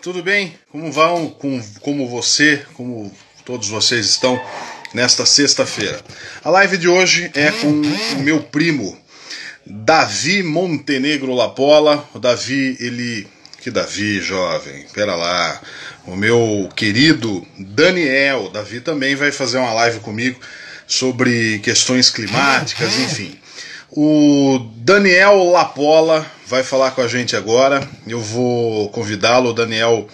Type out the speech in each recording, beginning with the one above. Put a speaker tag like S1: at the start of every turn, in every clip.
S1: tudo bem? Como vão? Com, como você, como todos vocês estão nesta sexta-feira? A live de hoje é com o meu primo, Davi Montenegro Lapola. O Davi, ele. Que Davi, jovem? Pera lá. O meu querido Daniel. Davi também vai fazer uma live comigo sobre questões climáticas, enfim. O Daniel Lapola vai falar com a gente agora. Eu vou convidá-lo. O Daniel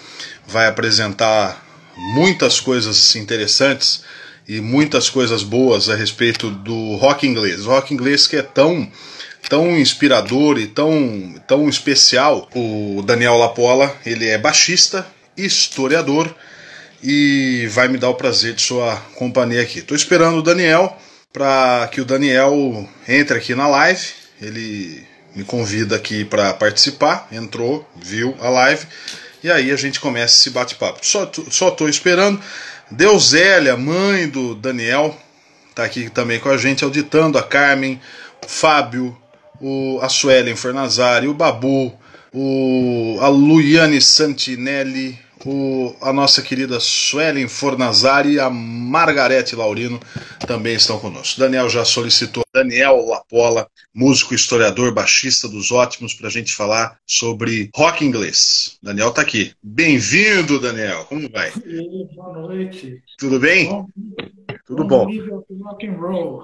S1: vai apresentar muitas coisas interessantes e muitas coisas boas a respeito do rock inglês. O rock inglês que é tão tão inspirador e tão, tão especial. O Daniel Lapola, ele é baixista, historiador e vai me dar o prazer de sua companhia aqui. Estou esperando o Daniel para que o Daniel entre aqui na live. Ele me convida aqui para participar, entrou, viu a live e aí a gente começa esse bate-papo. Só só estou esperando. Deusélia, mãe do Daniel, está aqui também com a gente, auditando a Carmen, o Fábio, o, a Suelen Fornazari, o Babu, o, a Luiane Santinelli, o, a nossa querida Suelen Fornazari e a Margarete Laurino também estão conosco. Daniel já solicitou Daniel Lapola, músico, historiador, baixista dos ótimos, para a gente falar sobre rock inglês. Daniel está aqui. Bem-vindo, Daniel. Como vai?
S2: Boa noite.
S1: Tudo bem?
S2: Bom,
S1: Tudo bom.
S2: rock and roll.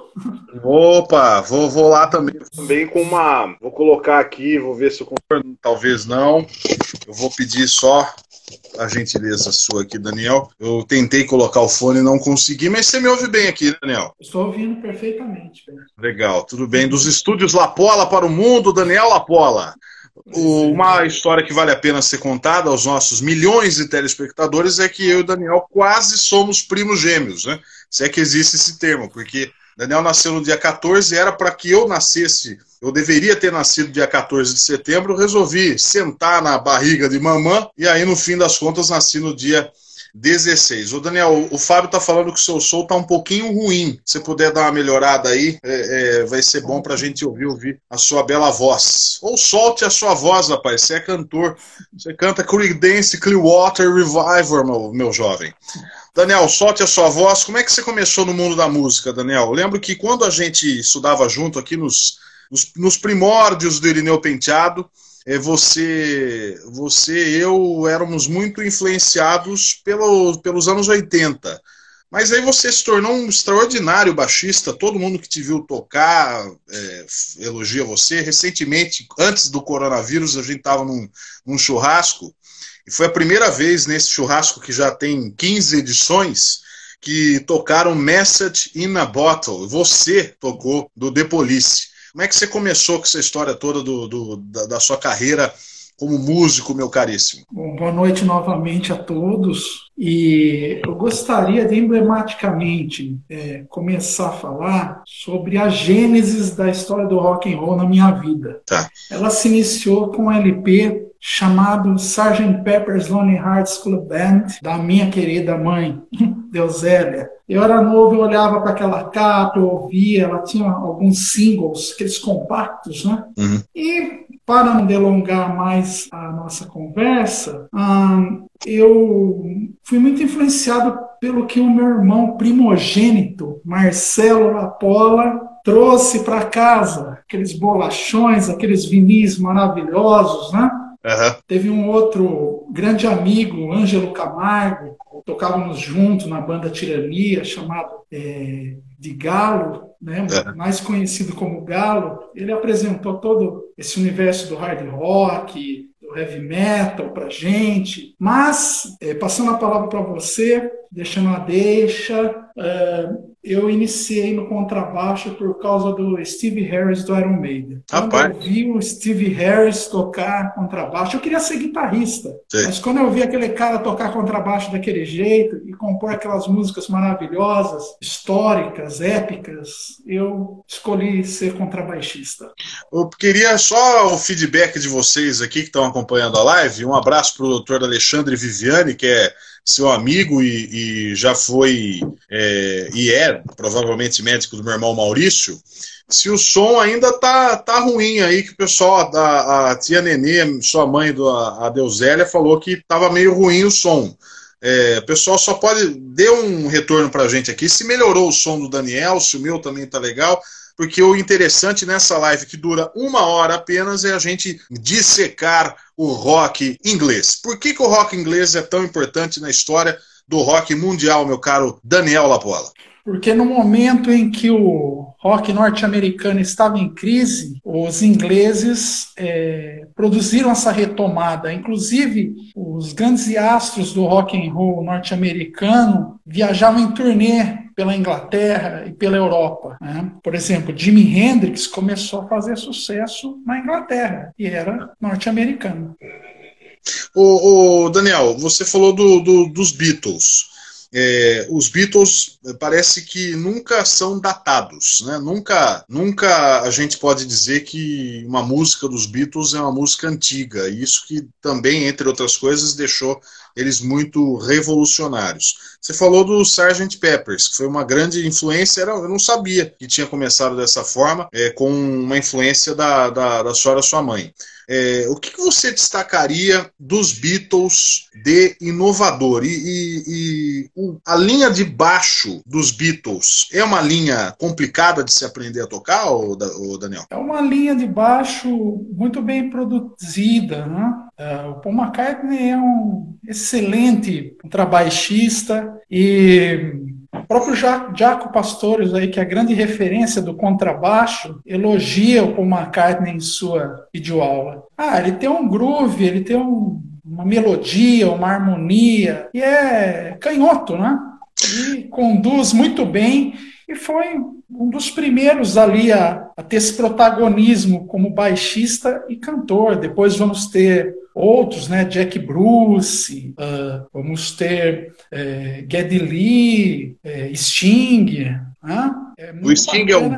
S1: Opa, vou, vou lá também, também com uma. Vou colocar aqui, vou ver se eu concordo. Talvez não. Eu vou pedir só a gentileza sua aqui, Daniel. Eu tentei colocar o fone e não consegui, mas você me ouve bem aqui, Daniel?
S2: Estou ouvindo perfeitamente. Pedro.
S1: Legal, tudo bem. Dos estúdios Lapola para o mundo, Daniel Lapola. O- uma história que vale a pena ser contada aos nossos milhões de telespectadores é que eu e o Daniel quase somos primos gêmeos, né? Se é que existe esse termo, porque Daniel nasceu no dia 14 e era para que eu nascesse, eu deveria ter nascido dia 14 de setembro, resolvi sentar na barriga de mamã e aí no fim das contas nasci no dia 16. Ô Daniel, o Fábio tá falando que o seu som tá um pouquinho ruim. Se puder dar uma melhorada aí, é, é, vai ser bom pra gente ouvir, ouvir a sua bela voz. Ou solte a sua voz, rapaz. Você é cantor. Você canta Creedence Clearwater Revival, meu, meu jovem. Daniel, solte a sua voz. Como é que você começou no mundo da música, Daniel? Eu lembro que quando a gente estudava junto aqui nos, nos, nos primórdios do Irineu Penteado, é, você, você e eu éramos muito influenciados pelo, pelos anos 80. Mas aí você se tornou um extraordinário baixista. Todo mundo que te viu tocar é, elogia você. Recentemente, antes do coronavírus, a gente estava num, num churrasco e foi a primeira vez nesse churrasco que já tem 15 edições que tocaram Message in a Bottle. Você tocou do The Police. Como é que você começou com essa história toda do, do- da, da sua carreira como músico, meu caríssimo?
S2: Bom, boa noite novamente a todos. E eu gostaria de emblematicamente é, começar a falar sobre a gênesis da história do rock and roll na minha vida.
S1: Tá.
S2: Ela se iniciou com um LP chamado Sgt. Pepper's Lonely Hearts Club Band, da minha querida mãe, Deusélia. Eu era novo, eu olhava para aquela capa, eu ouvia, ela tinha alguns singles, aqueles compactos, né?
S1: Uhum.
S2: E para não delongar mais a nossa conversa, ahn, eu fui muito influenciado pelo que o meu irmão primogênito, Marcelo Lapola, trouxe para casa. Aqueles bolachões, aqueles vinis maravilhosos, né?
S1: Aham.
S2: Teve um outro grande amigo, Ângelo Camargo, tocávamos juntos na banda Tirania, chamado é, de Galo, né,
S1: É.
S2: mais conhecido como Galo. Ele apresentou todo esse universo do hard rock, do heavy metal pra gente. Mas, é, passando a palavra para você, deixando a deixa, é, eu iniciei no contrabaixo por causa do Steve Harris do Iron Maiden. Quando
S1: Rapaz.
S2: eu vi o Steve Harris tocar contrabaixo, eu queria ser guitarrista.
S1: Sim.
S2: Mas quando eu vi aquele cara tocar contrabaixo daquele jeito e compor aquelas músicas maravilhosas, históricas, épicas, eu escolhi ser contrabaixista.
S1: Eu queria só o feedback de vocês aqui que estão acompanhando a live. Um abraço para o doutor Alexandre Viviane, que é seu amigo e, e já foi é, e é provavelmente médico do meu irmão Maurício. se o som ainda tá, tá ruim aí, que o pessoal, a, a tia Nenê, sua mãe, do, a, Deusélia, falou que tava meio ruim o som. É, o pessoal só pode dar um retorno para a gente aqui se melhorou o som do Daniel, se o meu também tá legal, porque o interessante nessa live que dura uma hora apenas é a gente dissecar o rock inglês. Por que, que o rock inglês é tão importante na história do rock mundial, meu caro Daniel Lapola?
S2: Porque no momento em que o rock norte-americano estava em crise, os ingleses é, produziram essa retomada. Inclusive, os grandes astros do rock and roll norte-americano viajavam em turnê pela Inglaterra e pela Europa. Né? Por exemplo, Jimi Hendrix começou a fazer sucesso na Inglaterra e era norte-americano.
S1: O, Daniel, você falou do, do, dos Beatles. É, os Beatles eh, parece que nunca são datados, né? Nunca, nunca a gente pode dizer que uma música dos Beatles é uma música antiga. Isso que também, entre outras coisas, deixou eles muito revolucionários. Você falou do Sgt. Peppers, que foi uma grande influência, eu não sabia que tinha começado dessa forma, é, com uma influência da, da, da senhora sua mãe. É, o que, que, você destacaria dos Beatles de inovador? E, e, e a linha de baixo dos Beatles é uma linha complicada de se aprender a tocar, ou, Daniel?
S2: É uma linha de baixo muito bem produzida. Né? É, o Paul McCartney é um excelente contrabaixista e o próprio Jaco Pastores, aí, que é a grande referência do contrabaixo, elogia o Paul McCartney em sua videoaula. Ah, ele tem um groove, ele tem um, uma melodia, uma harmonia, e é canhoto, né? E conduz muito bem, e foi um dos primeiros ali a, a ter esse protagonismo como baixista e cantor. Depois vamos ter outros, né? Jack Bruce, uh, vamos ter uh, Geddy Lee, uh, Sting.
S1: É o Sting é um.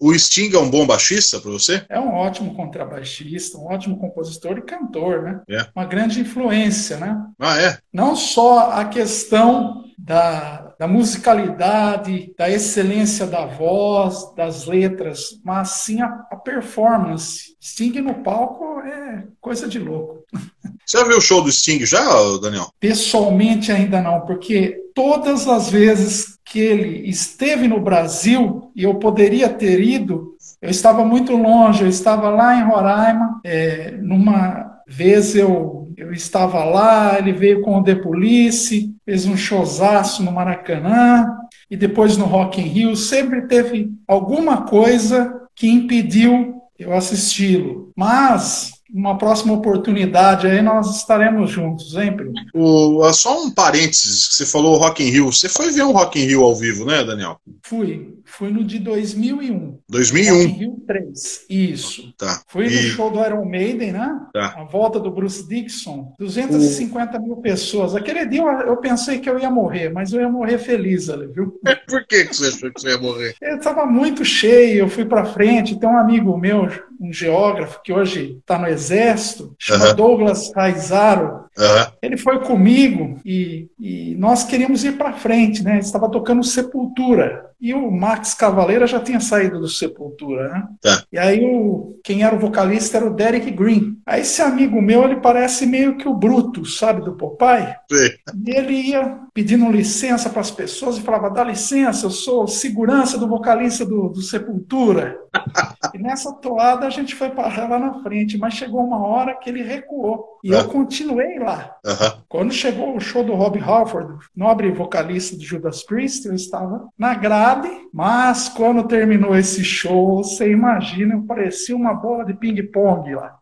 S1: O Sting é um bom baixista para você?
S2: É um ótimo contrabaixista, um ótimo compositor e cantor, né? É. Uma grande influência, né?
S1: Ah, é?
S2: Não só a questão da, da musicalidade, da excelência da voz, das letras, mas sim a, a performance. Sting no palco é coisa de louco.
S1: Você já viu o show do Sting já, Daniel?
S2: Pessoalmente ainda não, porque todas as vezes que ele esteve no Brasil e eu poderia ter ido, eu estava muito longe, eu estava lá em Roraima, é, numa vez eu, eu estava lá, ele veio com o The Police, fez um showzaço no Maracanã, e depois no Rock in Rio, sempre teve alguma coisa que impediu eu assisti-lo. Mas uma próxima oportunidade aí nós estaremos juntos, hein, primo?
S1: O, só um parênteses, você falou Rock in Rio. Você foi ver um Rock in Rio ao vivo, né, Daniel?
S2: Fui. Fui no de 2001.
S1: 2001? Rock in
S2: Rio 3, isso.
S1: Tá.
S2: Fui e... no show do Iron Maiden, né? Tá. A volta do Bruce Dixon. 250 o... mil pessoas. Aquele dia eu pensei que eu ia morrer, mas eu ia morrer feliz ali, viu?
S1: Por que você achou que você ia morrer?
S2: Eu estava muito cheio, eu fui para frente. Tem um amigo meu, um geógrafo, que hoje está no exército, chama uh -huh. Douglas Raizaro. Uh -huh. Ele foi comigo e, e nós queríamos ir para frente, né? Estava tocando Sepultura. E o Max Cavaleira já tinha saído do Sepultura, né? Tá. E aí o, quem era o vocalista era o Derek Green. Aí esse amigo meu, ele parece meio que o Bruto, sabe, do Popeye? Sim. E ele ia pedindo licença para as pessoas e falava, dá licença, eu sou segurança do vocalista do, do Sepultura. e nessa toada a gente foi parar lá na frente, mas chegou uma hora que ele recuou. E eu continuei lá. Uh -huh. Quando chegou o show do Rob Halford, nobre vocalista do Judas Priest, eu estava na grade, mas quando terminou esse show, você imagina, parecia uma bola de ping-pong lá.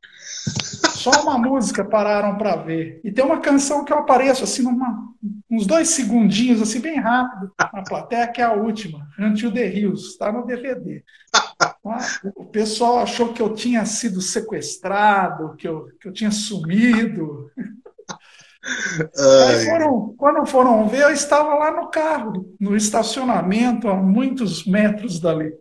S2: Só uma música pararam para ver. E tem uma canção que eu apareço assim numa, uns dois segundinhos, assim, bem rápido, na plateia, que é a última, Until the Hills, está no DVD. O pessoal achou que eu tinha sido sequestrado, que eu, que eu tinha sumido. Aí foram, quando foram ver, eu estava lá no carro, no estacionamento, a muitos metros dali.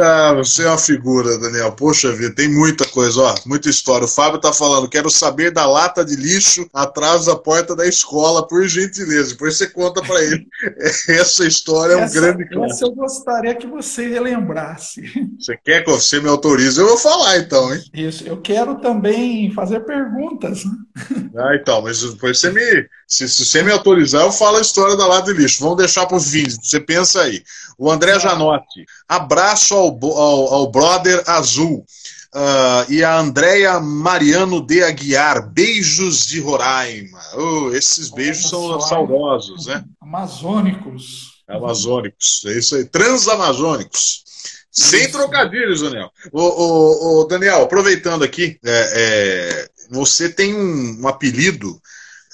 S1: Ah, você é uma figura, Daniel. Poxa vida, tem muita coisa, ó, muita história. O Fábio tá falando, quero saber da lata de lixo atrás da porta da escola, por gentileza. Depois você conta para ele. Essa história é um
S2: essa,
S1: grande clássico.
S2: Essa eu gostaria que você relembrasse.
S1: Você quer que você me autorize? Eu vou falar então, hein?
S2: Isso. Eu quero também fazer perguntas. Né?
S1: Ah, então, mas depois você me. Se, se você me autorizar, eu falo a história da lata de lixo. Vamos deixar para o fim. Você pensa aí. O André Janotti. Abraço ao, ao, ao brother azul. Uh, e a Andréia Mariano de Aguiar, beijos de Roraima. Oh, esses beijos são saudosos, né?
S2: Amazônicos.
S1: Amazônicos, é isso aí. Transamazônicos. Sem trocadilhos, Daniel. Ô, ô, ô, Daniel, aproveitando aqui, é, é, você tem um, um apelido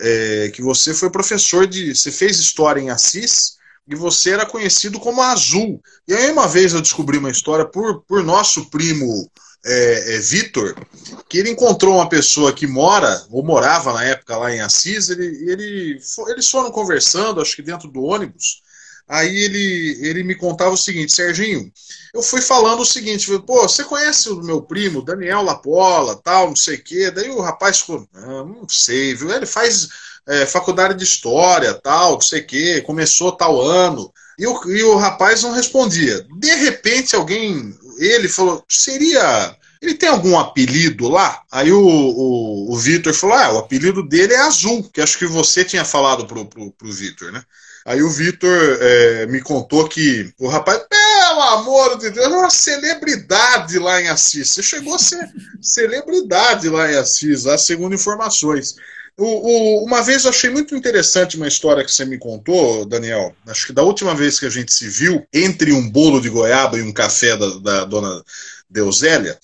S1: é, que você foi professor de. Você fez história em Assis e você era conhecido como Azul. E aí uma vez eu descobri uma história por, por nosso primo é, é, Vitor, que ele encontrou uma pessoa que mora, ou morava na época lá em Assis, ele, ele, eles foram conversando, acho que dentro do ônibus, aí ele, ele me contava o seguinte, Serginho, eu fui falando o seguinte, pô, você conhece o meu primo, Daniel Lapola, tal, não sei o quê, daí o rapaz ficou, ah, não sei, viu, ele faz é, faculdade de história, tal, não sei o quê, começou tal ano. E o, e o rapaz não respondia. De repente, alguém, ele falou, seria. Ele tem algum apelido lá? Aí o, o, o Vitor falou: ah, o apelido dele é Azul, que acho que você tinha falado pro, pro, pro Vitor, né? Aí o Vitor é, me contou que o rapaz, pelo amor de Deus, é uma celebridade lá em Assis. Você chegou a ser celebridade lá em Assis, lá, segundo informações. O, o, uma vez eu achei muito interessante uma história que você me contou, Daniel. Acho que da última vez que a gente se viu, entre um bolo de goiaba e um café da, da dona Deusélia,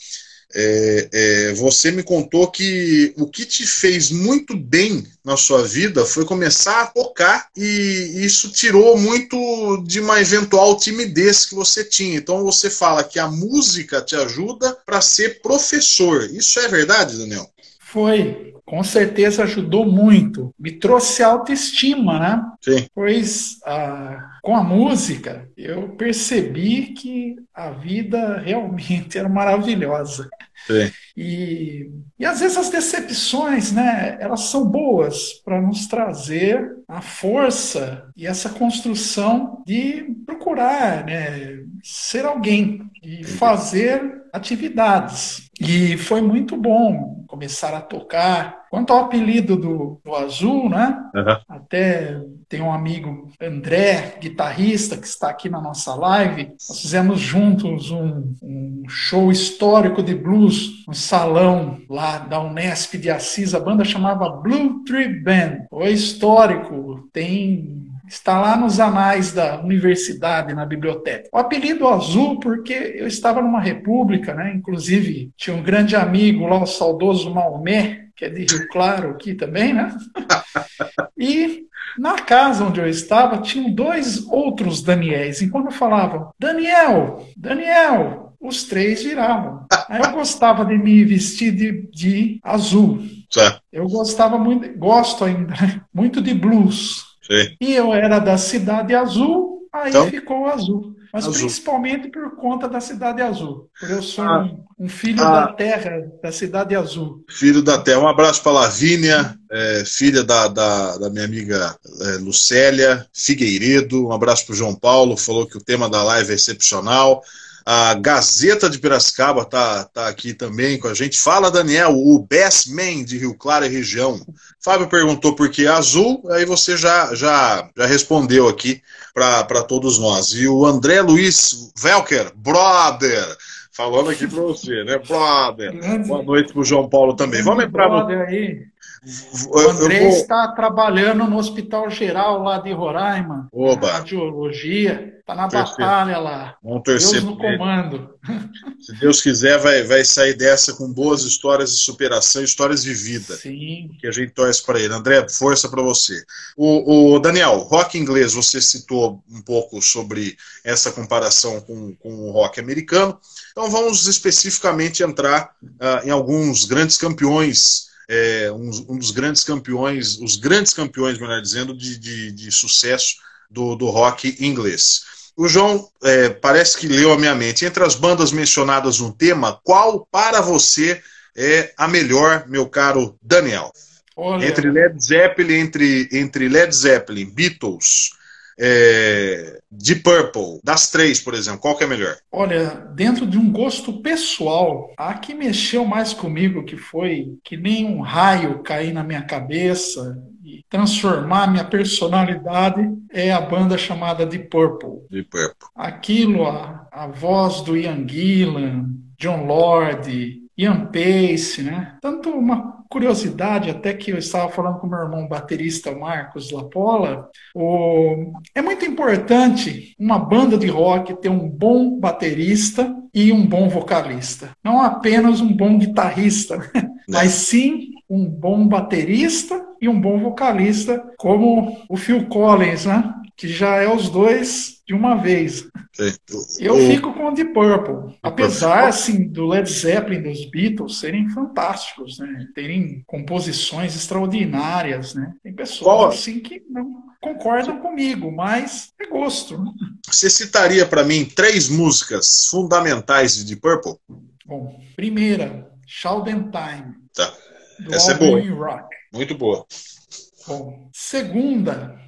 S1: é, é, você me contou que o que te fez muito bem na sua vida foi começar a tocar e isso tirou muito de uma eventual timidez que você tinha. Então você fala que a música te ajuda para ser professor. Isso é verdade, Daniel?
S2: Foi, com certeza ajudou muito. Me trouxe autoestima, né?
S1: Sim.
S2: Pois ah, com a música eu percebi que a vida realmente era maravilhosa.
S1: Sim.
S2: E, e às vezes as decepções, né, elas são boas para nos trazer a força e essa construção de procurar, né, ser alguém e fazer atividades. E foi muito bom começar a tocar. Quanto ao apelido do, do Azul, né?
S1: Uhum.
S2: Até tem um amigo, André, guitarrista, que está aqui na nossa live. Nós fizemos juntos um, um show histórico de blues no salão lá da Unesp de Assis. A banda chamava Blue Tree Band. Foi histórico. Tem está lá nos anais da universidade, na biblioteca. O apelido azul, porque eu estava numa república, né? Inclusive, tinha um grande amigo lá, o saudoso Maomé, que é de Rio Claro aqui também, né? e na casa onde eu estava, tinham dois outros Daniéis. E quando falavam, Daniel, Daniel, os três viravam. Aí eu gostava de me vestir de, de azul.
S1: Certo.
S2: Eu gostava muito, gosto ainda, né? muito de blues.
S1: Sim.
S2: E eu era da Cidade Azul, aí então, ficou azul. Mas azul. principalmente por conta da Cidade Azul. Porque eu sou ah, um, um, filho ah, da terra, da Cidade Azul.
S1: Filho da terra. Um abraço para Lavínia, é, filha da, da, da, minha amiga é, Lucélia Figueiredo. Um abraço para o João Paulo, falou que o tema da live é excepcional. A Gazeta de Piracicaba está tá aqui também com a gente. Fala, Daniel, o best man de Rio Claro e região. Fábio perguntou por que azul, aí você já, já, já respondeu aqui para todos nós. E o André Luiz Velker, brother, falando aqui para você, né, brother? Boa noite para o João Paulo também. Vamos entrar no.
S2: Aí. O André vou... está trabalhando no Hospital Geral lá de Roraima,
S1: Oba.
S2: radiologia. Está na batalha lá.
S1: Vamos torcer
S2: Deus no comando.
S1: Se Deus quiser, vai, vai sair dessa com boas histórias de superação, histórias de vida.
S2: Sim.
S1: Que a gente torce para ele. André, força para você. O, o, Daniel, rock inglês, você citou um pouco sobre essa comparação com, com o rock americano. Então vamos especificamente entrar uh, em alguns grandes campeões é, um, um, dos grandes campeões, os grandes campeões, melhor dizendo, de, de, de sucesso do, do rock inglês. O João é, parece que leu a minha mente. Entre as bandas mencionadas no tema, qual para você é a melhor, meu caro Daniel? Olha. Entre Led Zeppelin, entre, entre Led Zeppelin, Beatles, é, Deep Purple, das três, por exemplo, qual que é melhor?
S2: Olha, dentro de um gosto pessoal, a que mexeu mais comigo, que foi que nem um raio cair na minha cabeça e transformar minha personalidade, é a banda chamada Deep Purple.
S1: Deep Purple.
S2: Aquilo, a, a voz do Ian Gillan, John Lord, Ian Pace, né? Tanto uma curiosidade, até que eu estava falando com meu irmão baterista Marcos Lapola, o... é muito importante uma banda de rock ter um bom baterista e um bom vocalista. Não apenas um bom guitarrista, né? mas sim um bom baterista e um bom vocalista, como o Phil Collins, né? Que já é os dois de uma vez. Eu fico com o Deep Purple. Apesar assim do Led Zeppelin dos Beatles serem fantásticos, né? Terem composições extraordinárias, né? Tem pessoas assim que não concordam comigo, mas é gosto.
S1: Você citaria para mim três músicas fundamentais de Deep Purple?
S2: Bom, primeira, Shout Time.
S1: Tá. Essa é boa. Rock. Muito boa.
S2: Bom, segunda,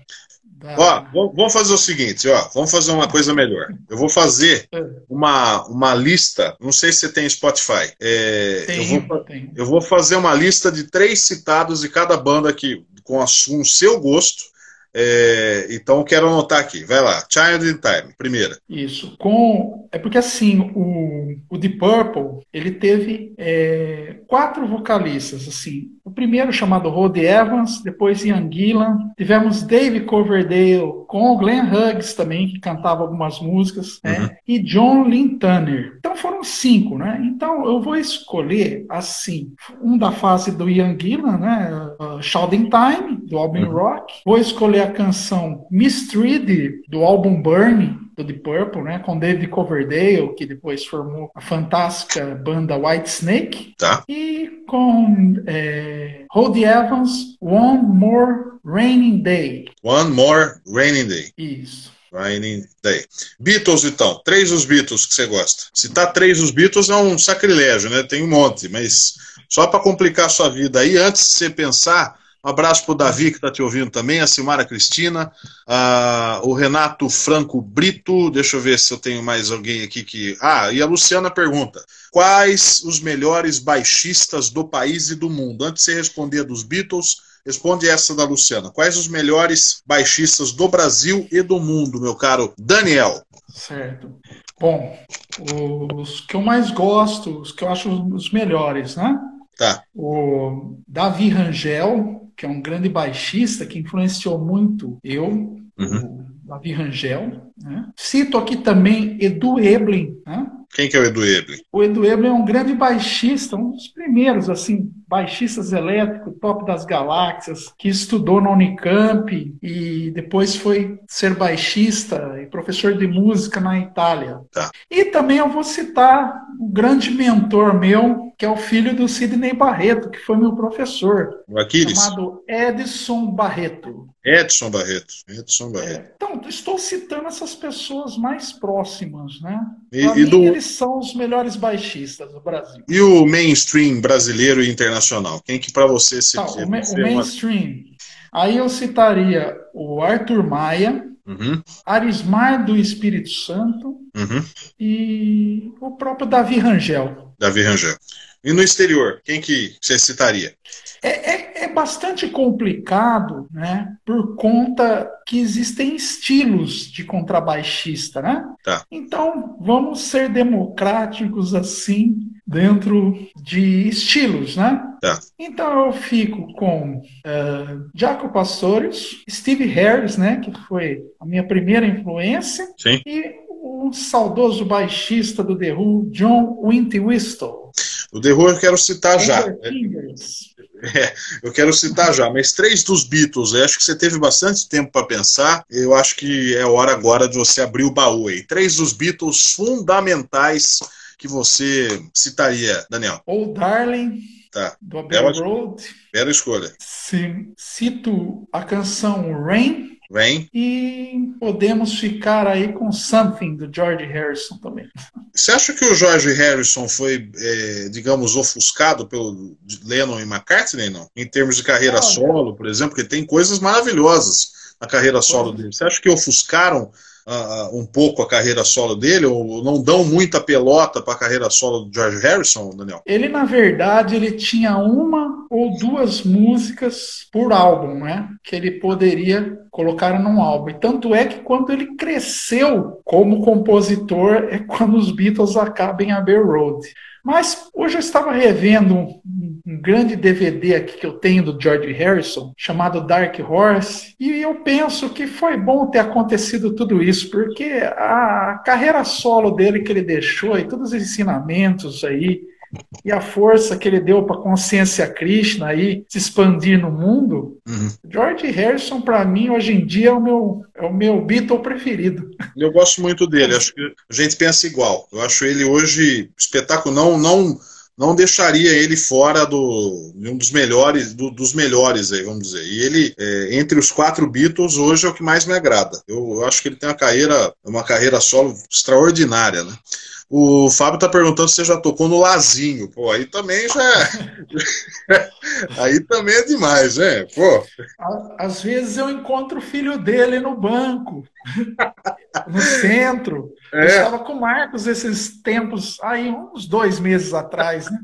S1: Ó, vamos fazer o seguinte, ó, vamos fazer uma coisa melhor. Eu vou fazer é. uma, uma lista, não sei se você tem Spotify. É, tem, eu, vou, eu vou fazer uma lista de três citados de cada banda aqui, com, a, com o seu gosto, é, então quero anotar aqui. Vai lá, Child in Time, primeira.
S2: Isso. Com é porque assim o, o Deep Purple ele teve é, quatro vocalistas assim. O primeiro chamado Rod Evans, depois Ian Gillan, tivemos Dave Coverdale com Glenn Hughes também que cantava algumas músicas, né? uhum. e John Lynn Tanner. Então foram cinco, né? Então eu vou escolher assim um da fase do Ian Gillan, né? Uh, Shouting Time do álbum uhum. Rock. Vou escolher a canção Mistreated, do álbum Burn, do Deep Purple, né, com David Coverdale, que depois formou a fantástica banda White Snake,
S1: tá.
S2: e com é, Evans, One More Raining Day.
S1: One More Raining Day.
S2: Isso.
S1: Raining Day. Beatles, então. Três dos Beatles que você gosta. Citar três dos Beatles é um sacrilégio, né? Tem um monte, mas só para complicar a sua vida aí, antes de você pensar um abraço para o Davi, que está te ouvindo também, a Silmara Cristina, a, o Renato Franco Brito, deixa eu ver se eu tenho mais alguém aqui que. Ah, e a Luciana pergunta: quais os melhores baixistas do país e do mundo? Antes de você responder dos Beatles, responde essa da Luciana. Quais os melhores baixistas do Brasil e do mundo, meu caro Daniel?
S2: Certo. Bom, os que eu mais gosto, os que eu acho os melhores, né?
S1: Tá.
S2: O Davi Rangel, que é um grande baixista que influenciou muito eu, uhum. o Davi Rangel. Né? Cito aqui também Edu Eblin. Né?
S1: Quem que é o Edu Eblin?
S2: O Edu Eblin é um grande baixista, um dos primeiros, assim, baixistas elétricos, top das galáxias, que estudou na Unicamp e depois foi ser baixista e professor de música na Itália.
S1: Tá.
S2: E também eu vou citar um grande mentor meu, que é o filho do Sidney Barreto, que foi meu professor.
S1: O Aquiles?
S2: Chamado Edson Barreto.
S1: Edson Barreto. Edson Barreto.
S2: É, então, estou citando essas pessoas mais próximas, né? E, e mim, do... eles são os melhores baixistas do Brasil.
S1: E o mainstream brasileiro e internacional? Quem que para você se... Tá,
S2: o, ma o mainstream. Aí eu citaria o Arthur Maia, Uhum. Arismar do Espírito Santo
S1: uhum.
S2: e o próprio Davi Rangel.
S1: Davi Rangel. E no exterior, quem que você citaria?
S2: É, é, bastante complicado, né? Por conta que existem estilos de contrabaixista, né?
S1: Tá.
S2: Então, vamos ser democráticos assim dentro de estilos, né?
S1: Tá.
S2: Então eu fico com uh, Jaco Pastores, Steve Harris, né? Que foi a minha primeira influência.
S1: Sim.
S2: E um saudoso baixista do The Who, John Whistle.
S1: O The Who eu quero citar já. É, eu quero citar já, mas três dos Beatles, eu acho que você teve bastante tempo para pensar. Eu acho que é hora agora de você abrir o baú aí. Três dos Beatles fundamentais que você citaria, Daniel.
S2: Old Darling,
S1: tá.
S2: do Abbey Road.
S1: Bela escolha.
S2: Sim. Cito a canção Rain,
S1: Vem.
S2: E podemos ficar aí com Something do George Harrison também.
S1: Você acha que o George Harrison foi, é, digamos, ofuscado pelo Lennon e McCartney, não? Em termos de carreira solo, por exemplo, porque tem coisas maravilhosas na carreira solo dele. Você acha que ofuscaram uh, um pouco a carreira solo dele, ou não dão muita pelota para a carreira solo do George Harrison, Daniel?
S2: Ele, na verdade, ele tinha uma ou duas músicas por álbum, né? Que ele poderia colocar num álbum. E tanto é que quando ele cresceu como compositor é quando os Beatles acabam em Abbey Road. Mas hoje eu estava revendo um, um, grande DVD aqui que eu tenho do George Harrison, chamado Dark Horse, e eu penso que foi bom ter acontecido tudo isso, porque a carreira solo dele que ele deixou e todos os ensinamentos aí e a força que ele deu para a consciência Krishna aí se expandir no mundo, uhum. George Harrison para mim hoje em dia é o meu é o meu Beatle preferido.
S1: Eu gosto muito dele, acho que a gente pensa igual. Eu acho ele hoje espetáculo, não não não deixaria ele fora do de um dos melhores do, dos melhores aí, vamos dizer. E ele é, entre os quatro Beatles hoje é o que mais me agrada. Eu, eu acho que ele tem uma carreira uma carreira solo extraordinária, né? O Fábio tá perguntando se você já tocou no Lazinho. Pô, aí também já. É aí também é demais, né? Pô.
S2: Às vezes eu encontro o filho dele no banco, no centro. É. Eu estava com o Marcos esses tempos, aí uns dois meses atrás, né?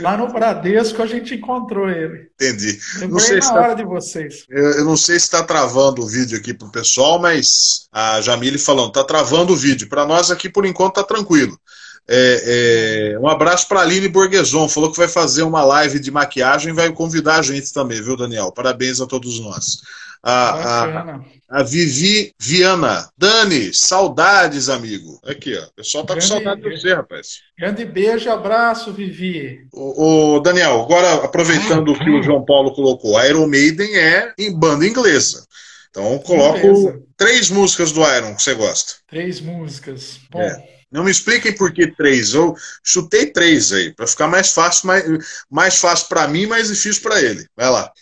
S2: Lá no Bradesco a gente encontrou ele.
S1: Entendi.
S2: Lembrei não sei se tá hora de vocês.
S1: Eu, eu, não sei se está travando o vídeo aqui pro pessoal, mas a Jamile falando, tá travando o vídeo. Para nós aqui, por enquanto, tá tranquilo. É, é, um abraço para a Aline Borgueson, falou que vai fazer uma live de maquiagem e vai convidar a gente também, viu, Daniel? Parabéns a todos nós. A, a, a, Vivi Viana. Dani, saudades, amigo. Aqui, ó. O pessoal tá grande, com saudade de você, rapaz.
S2: Grande beijo, abraço, Vivi.
S1: O, o Daniel, agora aproveitando o que o João Paulo colocou, a Iron Maiden é em banda inglesa. Então coloco Beleza. três músicas do Iron que você gosta.
S2: Três músicas. Bom.
S1: É. Não me expliquem por que três. Eu chutei três aí, para ficar mais fácil, mais, mais fácil para mim, mais difícil para ele. Vai lá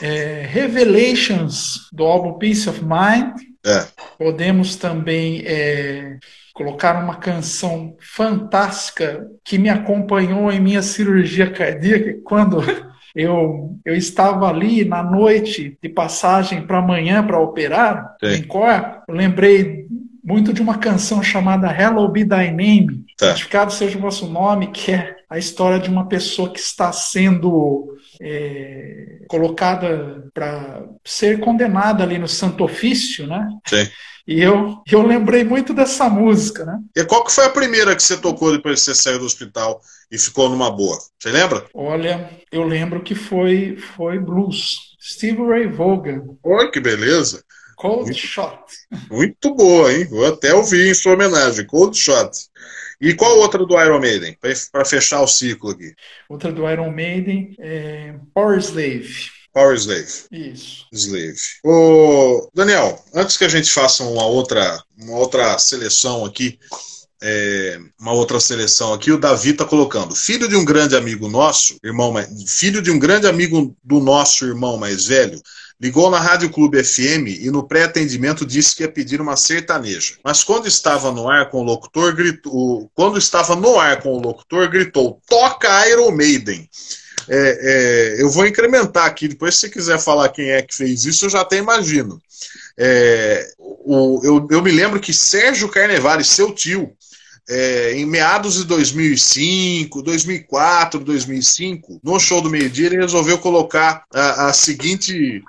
S2: é, Revelations do álbum Peace of Mind. É. Podemos também é, colocar uma canção fantástica que me acompanhou em minha cirurgia cardíaca quando eu, eu estava ali na noite de passagem para amanhã para operar Sim. em Cor. Eu lembrei muito de uma canção chamada Hello Be Thy Name, tá. Santificado seja o vosso nome, que é a história de uma pessoa que está sendo é, colocada para ser condenada ali no Santo Ofício, né?
S1: Sim.
S2: E eu, eu lembrei muito dessa música, né?
S1: E qual que foi a primeira que você tocou depois que você saiu do hospital e ficou numa boa? Você lembra?
S2: Olha, eu lembro que foi, foi blues. Steve Ray Vaughan.
S1: Olha que beleza.
S2: Cold muito, Shot.
S1: Muito boa, hein? Vou até ouvir em sua homenagem. Cold Shot. E qual outra do Iron Maiden? Para fechar o ciclo aqui.
S2: Outra do Iron Maiden é Power Slave.
S1: Power Slave.
S2: Isso.
S1: Slave. Ô, Daniel, antes que a gente faça uma outra, uma outra seleção aqui, é, uma outra seleção aqui, o Davi está colocando. Filho de um grande amigo nosso, irmão, filho de um grande amigo do nosso irmão mais velho, Ligou na Rádio Clube FM e no pré-atendimento disse que ia pedir uma sertaneja. Mas quando estava no ar com o locutor, gritou, quando estava no ar com o locutor, gritou: "Toca Iron Maiden". É, é, eu vou incrementar aqui, depois se você quiser falar quem é que fez isso, eu já até imagino. É, o, eu, eu, me lembro que Sérgio Carnevale, seu tio, é, em meados de 2005, 2004, 2005, no show do meio-dia, ele resolveu colocar a, a seguinte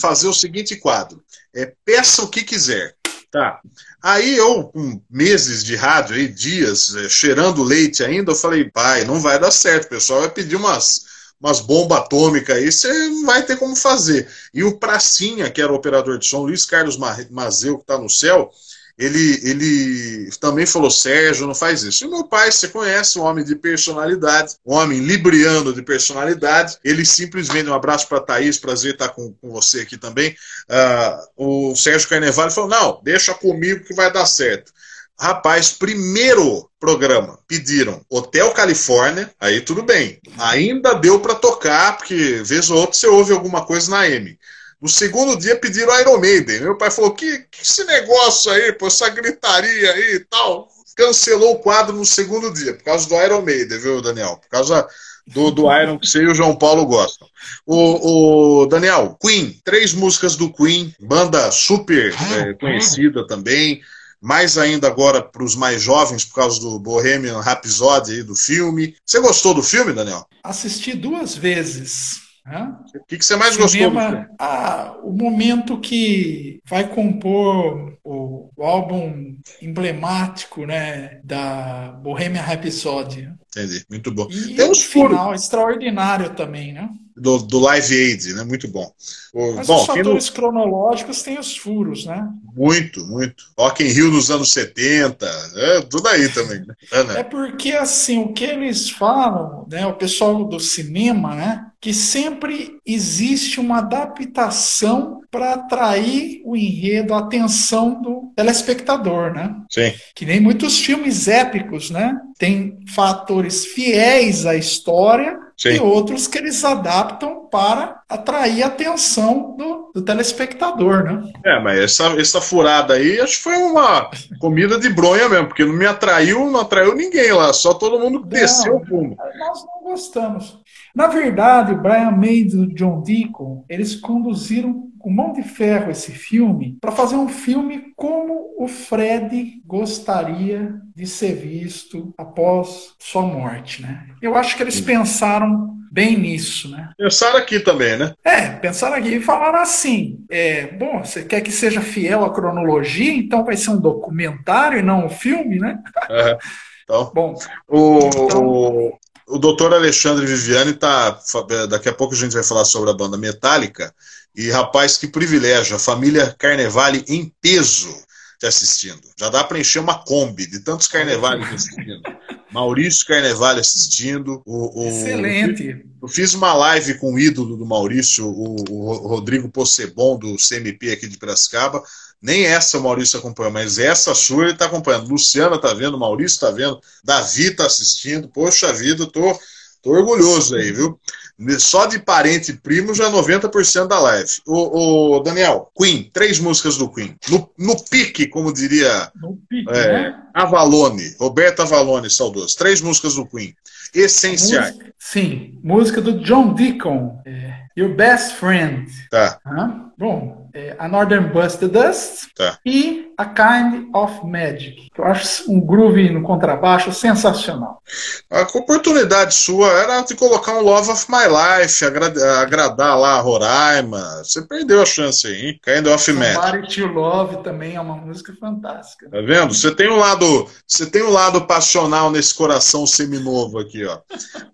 S1: fazer o seguinte quadro: é, peça o que quiser. Tá. Aí eu, com meses de rádio, aí, dias, é, cheirando leite ainda, eu falei, pai, não vai dar certo, o pessoal vai pedir umas, umas bombas atômicas aí, você não vai ter como fazer. E o Pracinha, que era o operador de som, Luiz Carlos Mazeu, que está no céu, ele, ele também falou, Sérgio, não faz isso. E meu pai, você conhece, um homem de personalidade, um homem libriano de personalidade, ele simplesmente, um abraço para Thaís, prazer estar com, com você aqui também, uh, o Sérgio Carnevale falou, não, deixa comigo que vai dar certo. Rapaz, primeiro programa pediram Hotel Califórnia, aí tudo bem. Ainda deu para tocar, porque vez ou outra você ouve alguma coisa na M. No segundo dia pediram Iron Maiden. Meu pai falou: que, que esse negócio aí, pô, essa gritaria aí e tal. Cancelou o quadro no segundo dia, por causa do Iron Maiden, viu, Daniel? Por causa do, do Iron que você e o João Paulo gostam. O, o Daniel, Queen, três músicas do Queen, banda super é, conhecida também mais ainda agora para os mais jovens por causa do Bohemian Rhapsody aí, do filme. Você gostou do filme, Daniel?
S2: Assisti duas vezes. Né?
S1: O que, que você mais Cinema, gostou?
S2: Ah, o momento que vai compor o, o, álbum emblemático né, da Bohemian Rhapsody.
S1: Entendi, muito bom.
S2: E Tem um final extraordinário também, né?
S1: do, do Live Aid, né? Muito bom.
S2: O, Mas bom, os fatores no... cronológicos têm os furos, né?
S1: Muito, muito. Rock in Rio nos anos 70, é, tudo aí também. Né?
S2: É, né? é porque, assim, o que eles falam, né, o pessoal do cinema, né, que sempre existe uma adaptação para atrair o enredo, a atenção do telespectador, né?
S1: Sim.
S2: Que nem muitos filmes épicos, né? Tem fatores fiéis à história, Sim. e outros que eles adaptam para atrair a atenção do, do, telespectador, né?
S1: É, mas essa, essa furada aí acho que foi uma comida de bronha mesmo, porque não me atraiu, não atraiu ninguém lá, só todo mundo desceu o fumo.
S2: Nós não gostamos. Na verdade, o Brian May e o John Deacon, eles conduziram com mão de ferro esse filme para fazer um filme como o Fred gostaria de ser visto após sua morte, né? Eu acho que eles pensaram bem nisso, né?
S1: Pensaram aqui também, né?
S2: É, pensaram aqui e falaram assim: é, bom, você quer que seja fiel à cronologia, então vai ser um documentário e não um filme, né?
S1: É. Então, bom, o, então, o, o doutor Alexandre Viviane tá. Daqui a pouco a gente vai falar sobre a banda Metallica. E, rapaz, que privilégio. A família Carnevale em peso te assistindo. Já dá para encher uma Kombi de tantos Carnevale assistindo. Maurício Carnevale assistindo. O, o,
S2: Excelente.
S1: Eu fiz uma live com o ídolo do Maurício, o, o Rodrigo Possebon, do CMP aqui de Piracicaba. Nem essa o Maurício acompanha, mas essa sua ele está acompanhando. Luciana está vendo, Maurício está vendo, Davi está assistindo. Poxa vida, tô, tô orgulhoso aí, viu? Só de parente e primo já 90% da live. O, o, Daniel, Queen, três músicas do Queen. No, no pique, como diria
S2: no pique, é, né?
S1: Avalone, Roberto Avalone, saudoso. Três músicas do Queen. Essenciais.
S2: Música, sim, música do John Deacon. É, Your Best Friend.
S1: Tá.
S2: Bom, é, A Northern Bust the Dust
S1: tá.
S2: e A Kind of Magic. Eu acho um groove no contrabaixo sensacional.
S1: A oportunidade sua era de colocar um Love of My Life, agra agradar lá a Roraima. Você perdeu a chance aí, hein? Kind of Magic.
S2: Somebody to Love também é uma música fantástica.
S1: Tá vendo? Você tem um lado, você tem um lado passional nesse coração seminovo aqui, ó.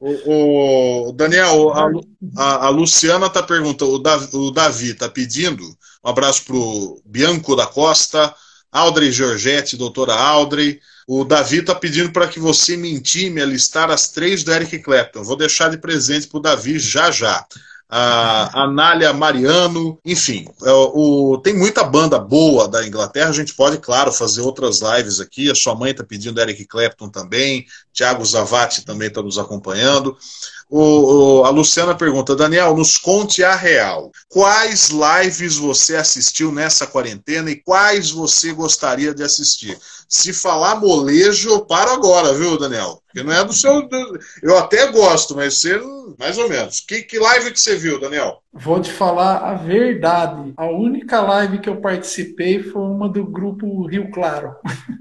S1: O, o Daniel, a, a, a Luciana tá perguntando, o Davi, o Davi tá pedindo um abraço para o Bianco da Costa, Audrey Giorgetti, doutora Audrey. O Davi está pedindo para que você me intime a listar as três do Eric Clapton. Vou deixar de presente para o Davi já já. A Anália Mariano, enfim, é, o, tem muita banda boa da Inglaterra. A gente pode, claro, fazer outras lives aqui. A sua mãe está pedindo Eric Clapton também, Tiago Zavati também está nos acompanhando. O, o, a Luciana pergunta, Daniel, nos conte a real. Quais lives você assistiu nessa quarentena e quais você gostaria de assistir? Se falar molejo, eu paro agora, viu, Daniel? Porque não é do seu. Eu até gosto, mas você, mais ou menos. Que, que live que você viu, Daniel?
S2: Vou te falar a verdade. A única live que eu participei foi uma do grupo Rio Claro.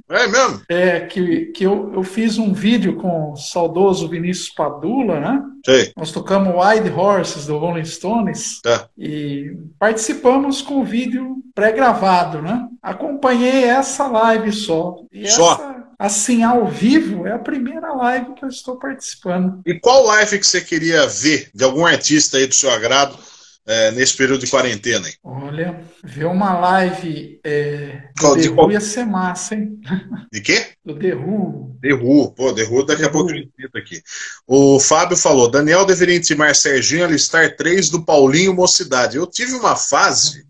S1: É mesmo?
S2: É, que, que eu, eu fiz um vídeo com o saudoso Vinícius Padula, né?
S1: Sei.
S2: Nós tocamos Wild Horses do Rolling Stones
S1: tá.
S2: e participamos com o vídeo pré-gravado, né? Acompanhei essa live só. E
S1: só?
S2: Essa, assim, ao vivo, é a primeira live que eu estou participando.
S1: E qual live que você queria ver de algum artista aí do seu agrado? É, nesse período de quarentena. Hein?
S2: Olha, ver uma live é, do The Who ia ser massa, hein?
S1: De quê?
S2: Do The Who.
S1: The Who, pô, The Who daqui The a pouco eu cito aqui. O Fábio falou, Daniel deveria intimar Serginho a listar três do Paulinho Mocidade. Eu tive uma fase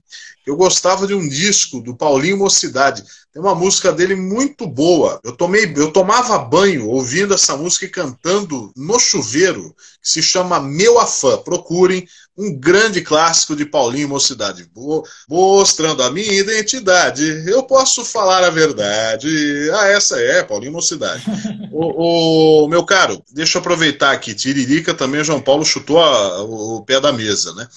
S1: eu gostava de um disco do Paulinho Mocidade. Tem uma música dele muito boa. Eu tomei, eu tomava banho ouvindo essa música e cantando no chuveiro, que se chama Meu Afã. Procurem um grande clássico de Paulinho Mocidade. Mostrando a minha identidade, eu posso falar a verdade. Ah, essa é, Paulinho Mocidade. o, o, meu caro, deixa eu aproveitar aqui. Tiririca também, o João Paulo chutou a, o, o pé da mesa, né?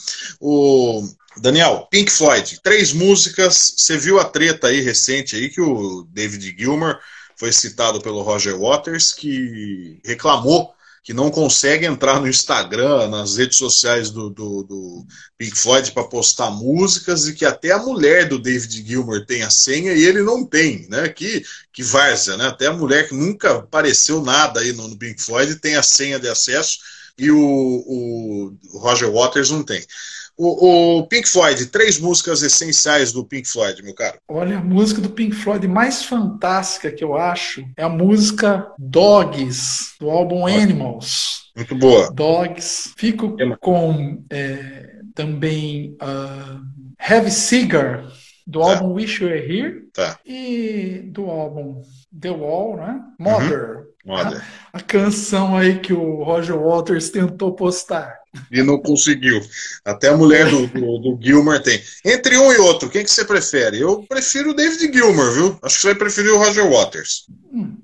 S1: O Daniel, Pink Floyd, três músicas. Você viu a treta aí recente aí que o David Gilmour foi citado pelo Roger Waters, que reclamou que não consegue entrar no Instagram, nas redes sociais do, do, do Pink Floyd para postar músicas e que até a mulher do David Gilmour tem a senha e ele não tem, né? Que, que várzea, né? Até a mulher que nunca apareceu nada aí no, no Pink Floyd tem a senha de acesso e o, o Roger Waters não tem. O, o, Pink Floyd, três músicas essenciais do Pink Floyd, meu caro.
S2: Olha, a música do Pink Floyd mais fantástica que eu acho é a música Dogs, do álbum Animals.
S1: Muito boa.
S2: Dogs. Fico com é, também uh, Heavy Cigar, do tá. álbum Wish You Were Here.
S1: Tá.
S2: E do álbum The Wall, né? Mother.
S1: Uhum. Mother.
S2: A, a canção aí que o Roger Waters tentou postar.
S1: E não conseguiu. Até a mulher do, do, do, Gilmer tem. Entre um e outro, quem que você prefere? Eu prefiro o David Gilmer, viu? Acho que você vai preferir o Roger Waters.
S2: Hum.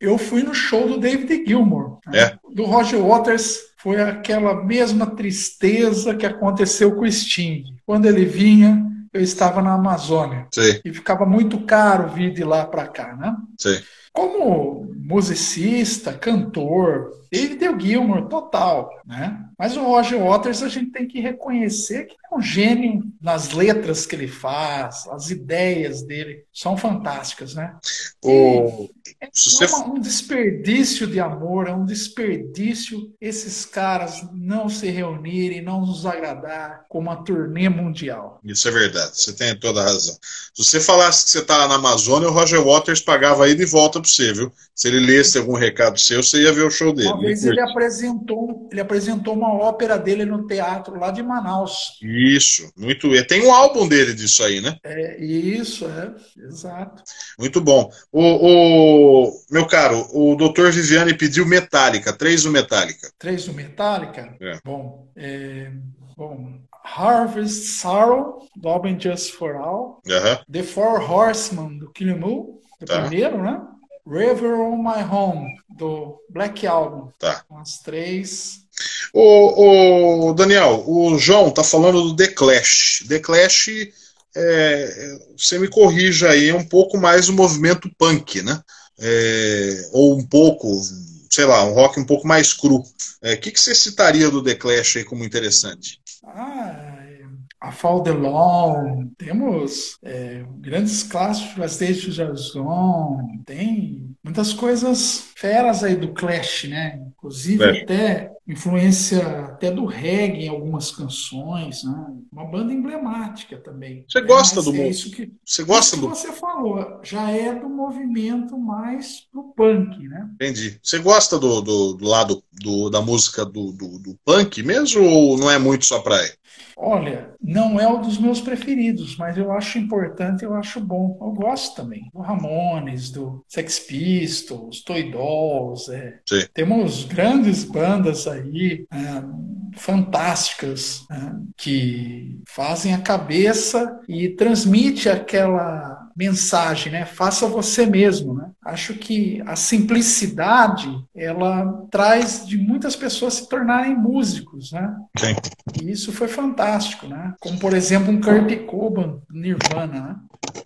S2: Eu fui no show do David Gilmour.
S1: Né? É.
S2: Do Roger Waters foi aquela mesma tristeza que aconteceu com o Sting. Quando ele vinha, eu estava na Amazônia.
S1: Sim.
S2: E ficava muito caro vir de lá para cá, né?
S1: Sim.
S2: Como musicista, cantor, David Gilmour total, né? Mas o Roger Waters a gente tem que reconhecer que é um gênio nas letras que ele faz, as ideias dele são fantásticas, né?
S1: O...
S2: É uma, um desperdício de amor, é um desperdício esses caras não se reunirem, não nos agradar com uma turnê mundial.
S1: Isso é verdade, você tem toda a razão. Se você falasse que você está na Amazônia, o Roger Waters pagava aí de volta para você, viu? Se ele lesse algum recado seu, você ia ver o show dele.
S2: Vez ele apresentou, ele apresentou uma ópera dele no teatro lá de Manaus.
S1: Isso, muito. Tem um álbum dele disso aí, né?
S2: É, isso, é, exato.
S1: Muito bom. O, o meu caro, o Dr. Viviane pediu Metallica, três do Metallica.
S2: Três do Metallica?
S1: É.
S2: Bom, é, bom, Harvest Sorrow, do álbum Just for All. The Four Horsemen, do Kill o tá. primeiro, né? River on My Home, do Black Album.
S1: Tá.
S2: As três.
S1: O, o Daniel, o João tá falando do The Clash. The Clash, é, você me corrija aí, é um pouco mais o movimento punk, né? É, ou um pouco, sei lá, um rock um pouco mais cru. O é, que, que você citaria do The Clash aí como interessante?
S2: Ah, a Fall the Law, temos é, grandes clássicos, As Days to Jason, tem muitas coisas feras aí do Clash, né? Inclusive é. até influência até do reggae em algumas canções, né? Uma banda emblemática também.
S1: Você gosta do
S2: é isso que
S1: você gosta
S2: do que você falou, já é do movimento mais pro punk, né?
S1: Entendi. Você gosta do, do, do lado do, da música do, do, do, punk mesmo ou não é muito sua praia?
S2: Olha, não é um dos meus preferidos, mas eu acho importante, eu acho bom. Eu gosto também do Ramones, do Sex Pistols, Toy Dolls, é. Temos grandes bandas aí é, fantásticas é, que fazem a cabeça e transmite aquela mensagem, né? Faça você mesmo, né? Acho que a simplicidade ela traz de muitas pessoas se tornarem músicos, né?
S1: Sim.
S2: E isso foi fantástico, né? Como por exemplo um Kurt Cobain, Nirvana, né?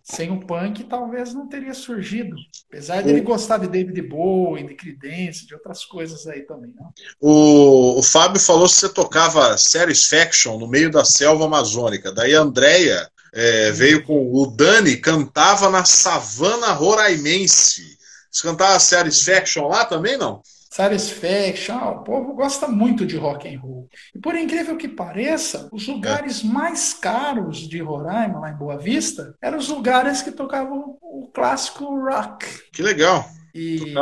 S2: Sem o punk, talvez não teria surgido. Apesar de ele gostar de David Bowie, de Creedence, de outras coisas aí também. Né?
S1: O, o Fábio falou que você tocava Satisfaction no meio da selva amazônica. Daí a Andrea é, veio com o Dani, cantava na savana roraimense. Você cantava Satisfaction lá também, não?
S2: Satisfaction, ah, o povo gosta muito de rock and roll. E por incrível que pareça, os lugares é. mais caros de Roraima, lá em Boa Vista, eram os lugares que tocavam o clássico rock.
S1: Que legal.
S2: E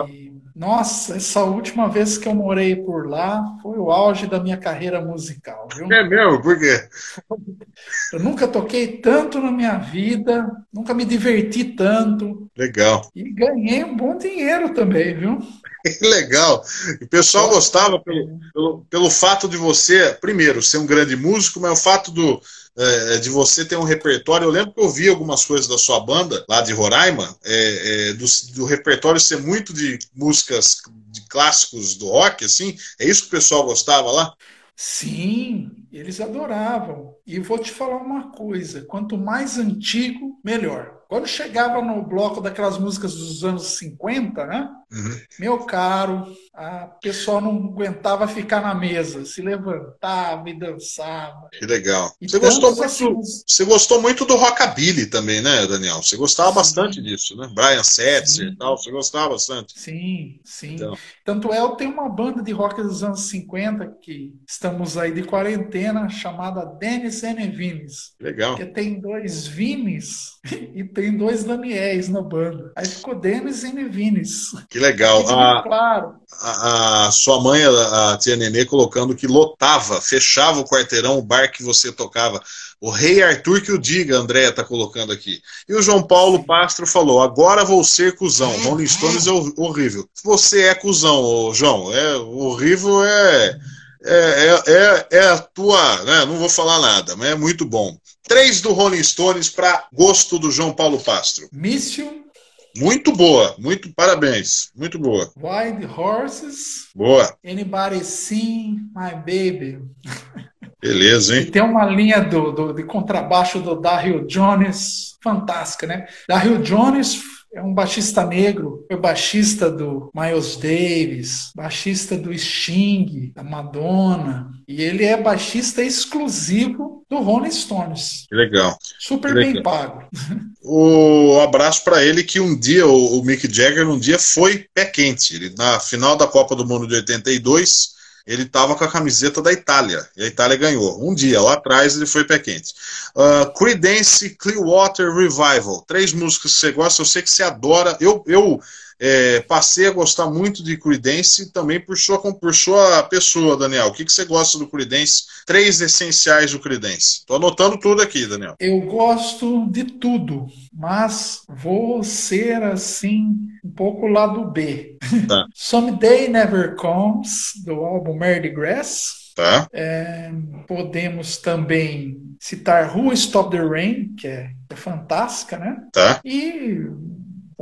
S2: Nossa, essa última vez que eu morei por lá foi o auge da minha carreira musical, viu?
S1: É mesmo? Por quê?
S2: Eu nunca toquei tanto na minha vida, nunca me diverti tanto.
S1: Legal.
S2: E ganhei um bom dinheiro também, viu?
S1: Legal. O pessoal gostava pelo, pelo, pelo fato de você, primeiro, ser um grande músico, mas o fato do, é, de você ter um repertório. Eu lembro que eu vi algumas coisas da sua banda, lá de Roraima, é, é, do, do, repertório ser muito de músicas de clássicos do rock, assim. É isso que o pessoal gostava lá?
S2: Sim, eles adoravam. E vou te falar uma coisa: quanto mais antigo, melhor. Quando chegava no bloco daquelas músicas dos anos 50, né? Uhum. Meu caro, a pessoa não aguentava ficar na mesa, se levantava e dançava.
S1: Que legal. você gostou, muito, assim, você gostou muito do rockabilly também, né, Daniel? Você gostava sim. bastante disso, né? Brian Setzer e tal, você gostava bastante.
S2: Sim, sim. Então. Tanto é, eu tenho uma banda de rock dos anos 50 que estamos aí de quarentena, chamada Dennis N. Vines.
S1: Legal.
S2: Que tem dois Vines e tem dois Daniels na banda. Aí ficou Dennis N. Vines.
S1: Que legal. A, claro. A, a, sua mãe, a, a tia Nenê, colocando que lotava, fechava o quarteirão, o bar que você tocava. O rei Arthur que o diga, Andréia está colocando aqui. E o João Paulo Pastro falou: agora vou ser cuzão. Rolling Stones é horrível. Você é cuzão, João. É horrível, é. É, é, é, é a tua. Né, não vou falar nada, mas é muito bom. Três do Rolling Stones para gosto do João Paulo Pastro.
S2: Mício.
S1: Muito boa, muito parabéns, muito boa.
S2: Wild Horses.
S1: Boa.
S2: Anybody Seen My Baby.
S1: Beleza, hein?
S2: E tem uma linha do, do, de contrabaixo do Daryl Jones, fantástica, né? Daryl Jones é um baixista negro, foi baixista do Miles Davis, baixista do Sting, da Madonna, e ele é baixista exclusivo do Rolling Stones.
S1: Que legal.
S2: Super
S1: que
S2: bem legal. pago.
S1: O abraço para ele que um dia, o, o Mick Jagger, um dia foi pé quente. Ele, na final da Copa do Mundo de 82, ele estava com a camiseta da Itália, e a Itália ganhou. Um dia, lá atrás, ele foi pé quente. Uh, Creedence Clearwater Revival. Três músicas que você gosta, eu sei que você adora. Eu, eu é, passei a gostar muito de Creedence também por sua, por sua pessoa, Daniel. O que, que você gosta do Creedence? Três essenciais do Creedence. Estou anotando tudo aqui, Daniel.
S2: Eu gosto de tudo, mas vou ser assim um pouco lado B. Tá. Someday Never Comes, do álbum Mardi Grass.
S1: Tá.
S2: É, podemos também citar Who Stop the Rain, que é, é fantástica, né?
S1: Tá.
S2: E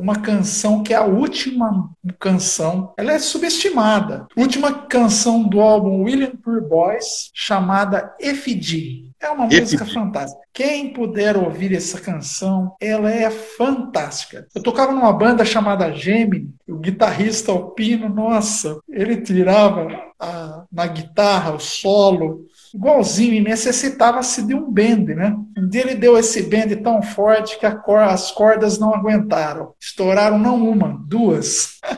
S2: uma canção que é a última canção, ela é subestimada. Última canção do álbum William Poor Boys, chamada Efidi. É uma música fantástica. Quem puder ouvir essa canção, ela é fantástica. Eu tocava numa banda chamada Gemini, o guitarrista Alpino, nossa, ele tirava a, na guitarra o solo igualzinho e necessitava-se de um bend, né? Um dia ele deu esse bend tão forte que cor, as cordas não aguentaram. Estouraram não uma, duas.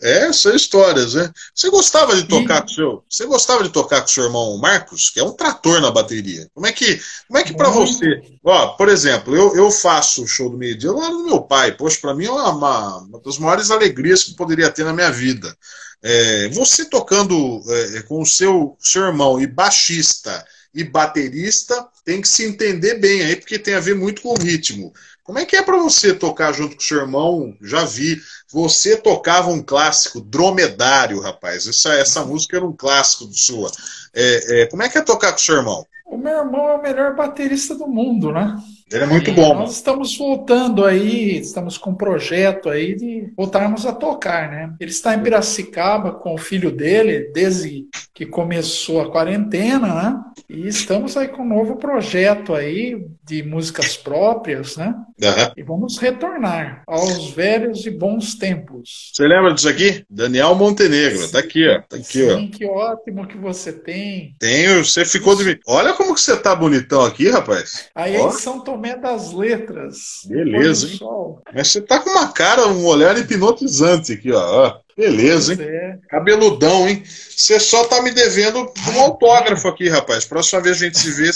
S1: é, são histórias, né? Você gostava de tocar e... com seu, você gostava de tocar com seu irmão Marcos, que é um trator na bateria. Como é que, como é que para você, ó, por exemplo, eu, eu faço o show do meio-dia lá do meu pai. Poxa, para mim é uma, uma das maiores alegrias que poderia ter na minha vida. É, você tocando é, com o seu, seu irmão e baixista e baterista tem que se entender bem aí, porque tem a ver muito com o ritmo. Como é que é para você tocar junto com o seu irmão? Já vi. Você tocava um clássico, Dromedário, rapaz. Essa, essa música era um clássico do sua. É, é, como é que é tocar com o seu irmão?
S2: O meu irmão é o melhor baterista do mundo, né?
S1: Ele é muito bom.
S2: Nós estamos voltando aí, estamos com um projeto aí de voltarmos a tocar, né? Ele está em Piracicaba com o filho dele, desde que começou a quarentena, né? E estamos aí com um novo projeto aí de músicas próprias, né? Uhum. E vamos retornar aos velhos e bons tempos.
S1: Você lembra disso aqui? Daniel Montenegro, sim, tá aqui, ó. Tá aqui,
S2: sim, ó. que ótimo que você tem.
S1: Tenho, você ficou de... Olha como que você tá bonitão aqui, rapaz.
S2: Aí ó. em São Tomé das Letras.
S1: Beleza, hein? Mas você tá com uma cara, um olhar hipnotizante aqui, ó. Beleza, hein? É. Cabeludão, hein? você só tá me devendo um autógrafo aqui, rapaz. Próxima vez a gente se vê,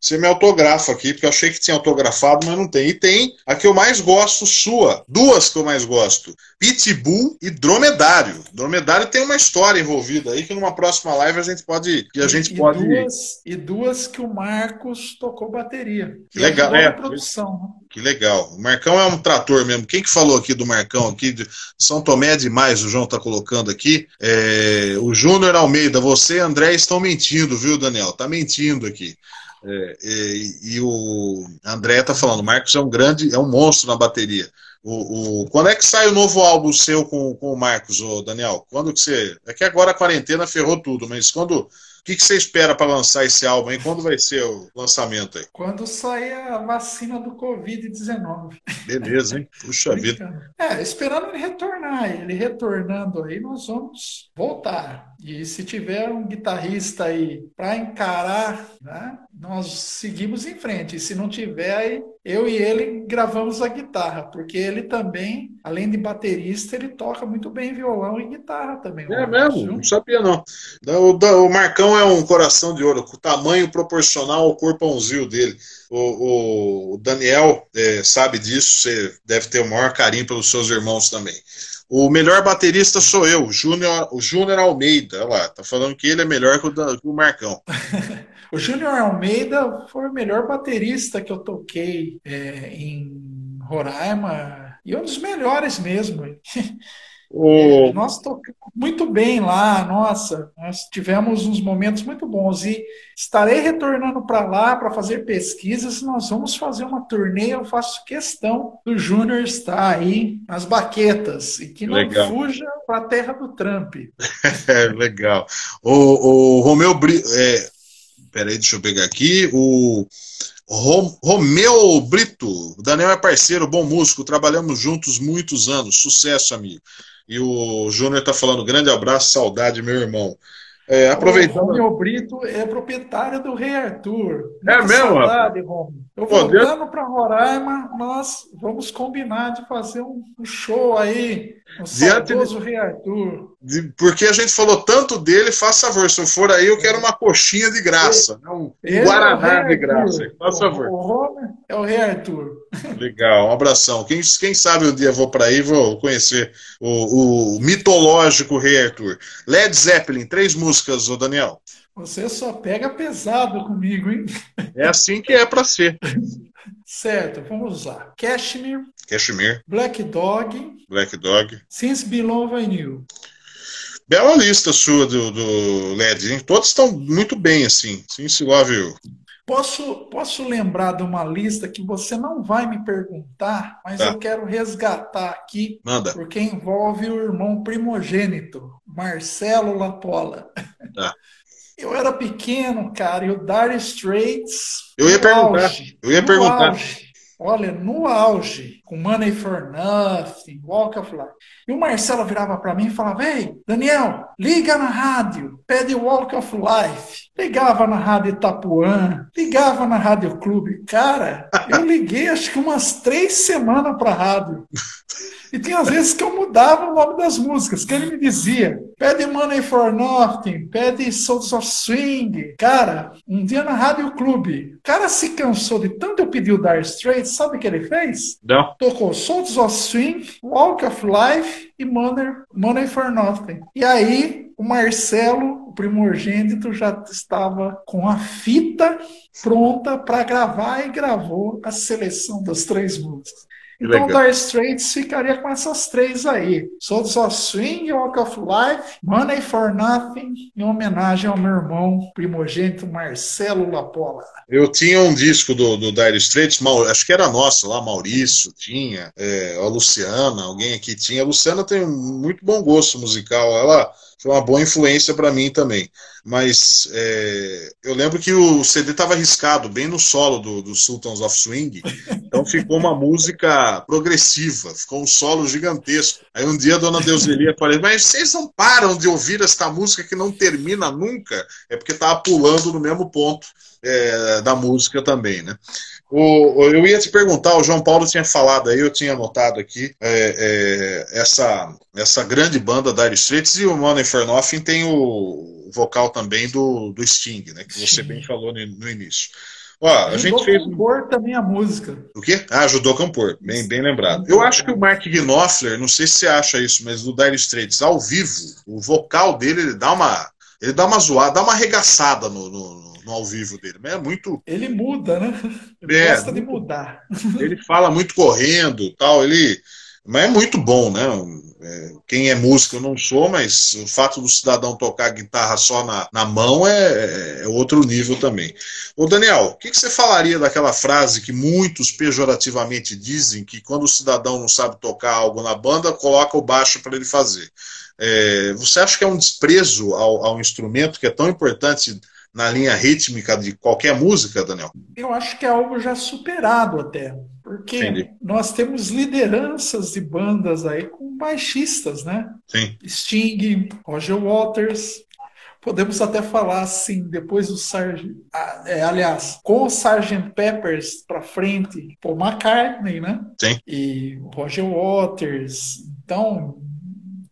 S1: você, me autografa aqui, porque eu achei que tinha autografado, mas não tem. E tem a que eu mais gosto, sua. Duas que eu mais gosto. Pitbull e Dromedário. Dromedário tem uma história envolvida aí que numa próxima live a gente pode. Que a gente
S2: e,
S1: pode...
S2: Duas, e duas que o Marcos tocou bateria.
S1: Que legal, é.
S2: produção.
S1: Que legal. O Marcão é um trator mesmo. Quem que falou aqui do Marcão aqui? De São Tomé é demais, o João tá colocando aqui. É, o Júnior Almeida, você e André estão mentindo, viu, Daniel? Tá mentindo aqui. É, e, e, o André tá falando, o Marcos é um grande, é um monstro na bateria. O, o, quando é que sai o novo álbum seu com, com o Marcos, ô Daniel? Quando que você. É que agora a quarentena ferrou tudo, mas quando o que, que você espera para lançar esse álbum aí? Quando vai ser o lançamento aí?
S2: Quando sair a vacina do Covid-19.
S1: Beleza, hein? Puxa vida.
S2: É, esperando ele retornar. Ele retornando aí, nós vamos voltar. E se tiver um guitarrista aí para encarar, né, nós seguimos em frente. E se não tiver, aí eu e ele gravamos a guitarra, porque ele também, além de baterista, ele toca muito bem violão e guitarra também.
S1: É mesmo? Não sabia não. O, Marcão é um coração de ouro, com tamanho proporcional ao corpãozinho dele. O, o Daniel é, sabe disso, você deve ter o maior carinho pelos seus irmãos também. O melhor baterista sou eu, o Júnior, o Júnior Almeida. Olha lá, tá falando que ele é melhor que o, que o Marcão.
S2: o Júnior Almeida foi o melhor baterista que eu toquei é, em Roraima e um dos melhores mesmo. O... Nós tocamos muito bem lá, nossa, nós tivemos uns momentos muito bons e estarei retornando para lá para fazer pesquisas. Nós vamos fazer uma turnê. Eu faço questão do Júnior estar aí nas baquetas e que não Legal. fuja para a terra do Trump.
S1: Legal. O, o Romeu Brito, é... peraí, deixa eu pegar aqui. O Romeu Brito, o Daniel é parceiro, bom músico, trabalhamos juntos muitos anos. Sucesso, amigo. E o Júnior está falando, grande abraço, saudade, meu irmão.
S2: É, aproveitando. O Romeu Brito é proprietário do Rei Arthur.
S1: É Muita é mesmo? Saudade,
S2: Romulo. Eu voltando para Roraima, nós vamos combinar de fazer um show aí o saudoso de... Rei Arthur.
S1: De... Porque a gente falou tanto dele, faça favor, se eu for aí, eu quero uma coxinha de graça. Ele... Um Ele Guaraná é de graça. Faz favor.
S2: O Homer é o Rei Arthur.
S1: Legal, um abração. Quem, quem sabe um dia eu vou para aí vou conhecer o, o mitológico Rei Arthur. Led Zeppelin, três músicas, ô Daniel.
S2: Você só pega pesado comigo, hein?
S1: É assim que é para ser.
S2: Certo, vamos lá. Cashmere.
S1: Cashmere.
S2: Black Dog.
S1: Black Dog.
S2: Since Below I Knew.
S1: Bela lista sua do, do LED, hein? Todos estão muito bem, assim. Love You.
S2: Posso, posso lembrar de uma lista que você não vai me perguntar, mas tá. eu quero resgatar aqui,
S1: Manda.
S2: porque envolve o irmão primogênito, Marcelo Lapola.
S1: Tá.
S2: Eu era pequeno, cara, e o Dire Straits.
S1: Eu ia perguntar. Auge, eu ia perguntar.
S2: Auge, olha, no auge, com Money for Nothing, Walk of Life. E o Marcelo virava para mim e falava: Ei, Daniel, liga na rádio, pede Walk of Life. Ligava na Rádio Itapuã, ligava na Rádio Clube. Cara, eu liguei acho que umas três semanas para a rádio. E tinha às vezes que eu mudava o nome das músicas, que ele me dizia: pede Money for Nothing, pede Souls of Swing. Cara, um dia na Rádio Clube, o cara se cansou de tanto eu pedir o Dire Straits, sabe o que ele fez?
S1: Não.
S2: Tocou Souls of Swing, Walk of Life e Money, Money for Nothing. E aí, o Marcelo, o primogênito, já estava com a fita pronta para gravar e gravou a seleção das três músicas. Então, Dire Straits ficaria com essas três aí: Souls of Swing, Walk of Life, Money for Nothing, em homenagem ao meu irmão primogênito Marcelo Lapola.
S1: Eu tinha um disco do, do Dire Straits, acho que era nosso lá, Maurício tinha, é, a Luciana, alguém aqui tinha. A Luciana tem um muito bom gosto musical, ela foi uma boa influência para mim também. Mas é, eu lembro que o CD estava arriscado bem no solo do, do, Sultans of Swing, então ficou uma música progressiva, ficou um solo gigantesco. Aí um dia a dona Deuselia falou: Mas vocês não param de ouvir esta música que não termina nunca? É porque estava pulando no mesmo ponto é, da música também, né? O, eu ia te perguntar, o João Paulo tinha falado aí, eu tinha anotado aqui, é, é, essa, essa grande banda Dire Straits e o Mano Infernoff tem o vocal também do, do Sting, né? Que você bem falou no, no início.
S2: Ó, a gente fez. compor também a música.
S1: O quê? Ah, ajudou a compor. Bem, bem lembrado. Eu acho que o Mark Knopfler, não sei se você acha isso, mas do Dire Straits, ao vivo, o vocal dele, ele dá uma. Ele dá uma zoada, dá uma arregaçada no, no no ao vivo dele. Mas é muito.
S2: Ele muda, né? Ele é, gosta de mudar.
S1: Ele fala muito correndo tal. Ele. Mas é muito bom, né? É, quem é músico eu não sou, mas o fato do cidadão tocar guitarra só na, na mão é, é outro nível também. Ô Daniel, o que, que, você falaria daquela frase que muitos pejorativamente dizem que quando o cidadão não sabe tocar algo na banda, coloca o baixo para ele fazer? É, você acha que é um desprezo ao, ao instrumento que é tão importante na linha rítmica de qualquer música, Daniel?
S2: Eu acho que é algo já superado até. Porque Entendi. nós temos lideranças de bandas aí com baixistas, né?
S1: Sim.
S2: Sting, Roger Waters. Podemos até falar assim, depois do Sgt. É, aliás, com o Sgt. Peppers para frente, Paul McCartney, né?
S1: Sim.
S2: E Roger Waters. Então,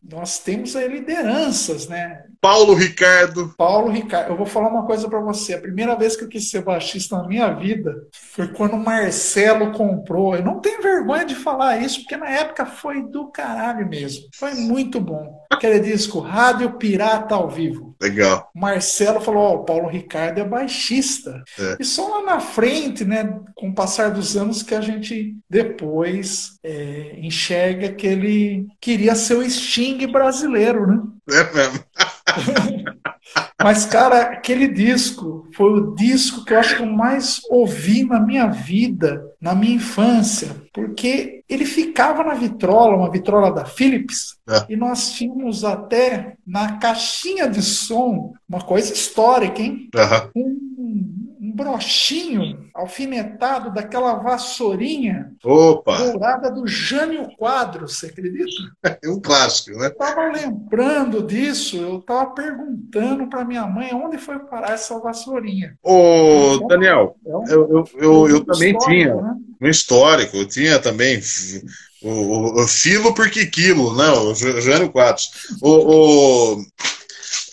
S2: nós temos aí lideranças, né?
S1: Paulo Ricardo.
S2: Paulo Ricardo. Eu vou falar uma coisa para você. A primeira vez que eu quis ser baixista na minha vida foi quando o Marcelo comprou. Eu não tenho vergonha de falar isso, porque na época foi do caralho mesmo. Foi muito bom. Aquele disco Rádio Pirata ao vivo.
S1: Legal.
S2: Marcelo falou: Ó, oh, o Paulo Ricardo é baixista. É. E só lá na frente, né, com o passar dos anos, que a gente depois é, enxerga que ele queria ser o Sting brasileiro, né?
S1: É mesmo.
S2: Mas, cara, aquele disco foi o disco que eu acho que eu mais ouvi na minha vida, na minha infância, porque ele ficava na vitrola, uma vitrola da Philips, é. e nós tínhamos até na caixinha de som uma coisa histórica, hein?
S1: Uhum.
S2: Um brochinho alfinetado daquela vassourinha
S1: Opa.
S2: dourada do Jânio Quadro, você acredita?
S1: É um clássico, né?
S2: Eu estava lembrando disso, eu estava perguntando para minha mãe onde foi parar essa vassourinha.
S1: Ô, então, Daniel, é um, eu, eu, eu, eu também tinha né? um histórico, eu tinha também o, o, o filo por que quilo, né? O Jânio Quadros. O, o,